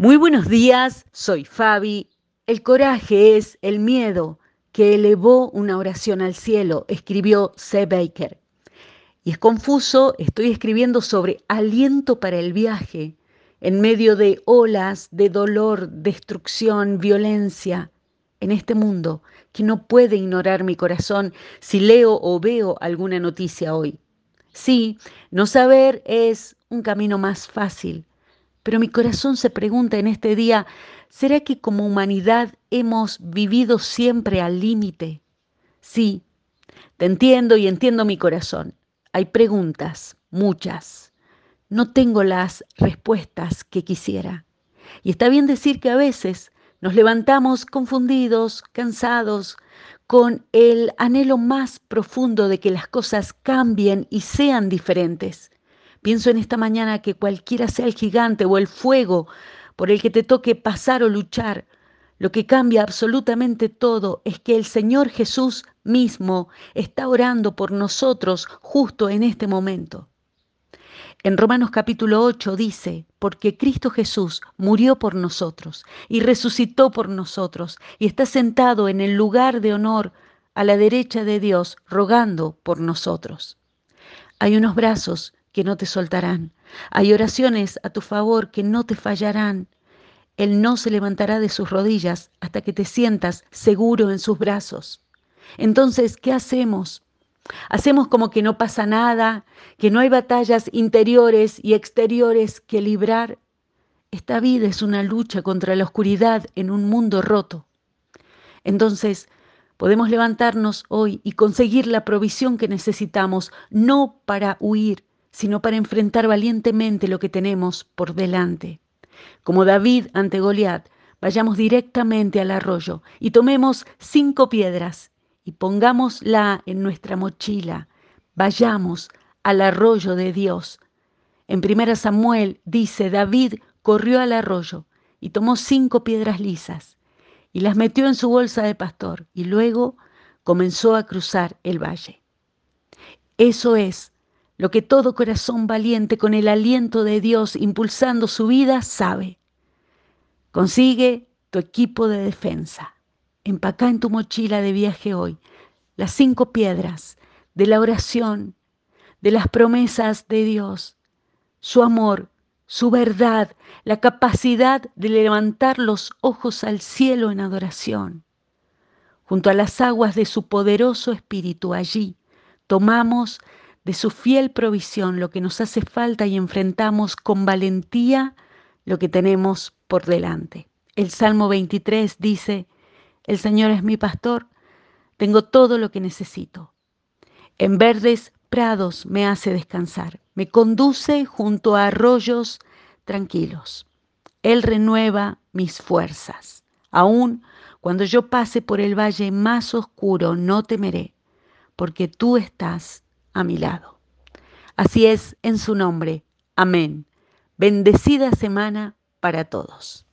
Muy buenos días, soy Fabi. El coraje es el miedo que elevó una oración al cielo, escribió C. Baker. Y es confuso, estoy escribiendo sobre aliento para el viaje, en medio de olas de dolor, destrucción, violencia, en este mundo que no puede ignorar mi corazón si leo o veo alguna noticia hoy. Sí, no saber es un camino más fácil, pero mi corazón se pregunta en este día, ¿será que como humanidad hemos vivido siempre al límite? Sí, te entiendo y entiendo mi corazón. Hay preguntas, muchas. No tengo las respuestas que quisiera. Y está bien decir que a veces nos levantamos confundidos, cansados, con el anhelo más profundo de que las cosas cambien y sean diferentes. Pienso en esta mañana que cualquiera sea el gigante o el fuego por el que te toque pasar o luchar, lo que cambia absolutamente todo es que el Señor Jesús mismo está orando por nosotros justo en este momento. En Romanos capítulo 8 dice, porque Cristo Jesús murió por nosotros y resucitó por nosotros y está sentado en el lugar de honor a la derecha de Dios rogando por nosotros. Hay unos brazos que no te soltarán. Hay oraciones a tu favor que no te fallarán. Él no se levantará de sus rodillas hasta que te sientas seguro en sus brazos. Entonces, ¿qué hacemos? Hacemos como que no pasa nada, que no hay batallas interiores y exteriores que librar. Esta vida es una lucha contra la oscuridad en un mundo roto. Entonces, podemos levantarnos hoy y conseguir la provisión que necesitamos, no para huir, sino para enfrentar valientemente lo que tenemos por delante. Como David ante Goliat, vayamos directamente al arroyo y tomemos cinco piedras y pongámosla en nuestra mochila. Vayamos al arroyo de Dios. En 1 Samuel dice, David corrió al arroyo y tomó cinco piedras lisas y las metió en su bolsa de pastor y luego comenzó a cruzar el valle. Eso es lo que todo corazón valiente con el aliento de Dios impulsando su vida sabe. Consigue tu equipo de defensa. Empaca en tu mochila de viaje hoy las cinco piedras de la oración, de las promesas de Dios, su amor, su verdad, la capacidad de levantar los ojos al cielo en adoración. Junto a las aguas de su poderoso espíritu allí tomamos de su fiel provisión lo que nos hace falta y enfrentamos con valentía lo que tenemos por delante. El Salmo 23 dice, el Señor es mi pastor, tengo todo lo que necesito. En verdes prados me hace descansar, me conduce junto a arroyos tranquilos. Él renueva mis fuerzas. Aún cuando yo pase por el valle más oscuro, no temeré, porque tú estás a mi lado. Así es en su nombre. Amén. Bendecida semana para todos.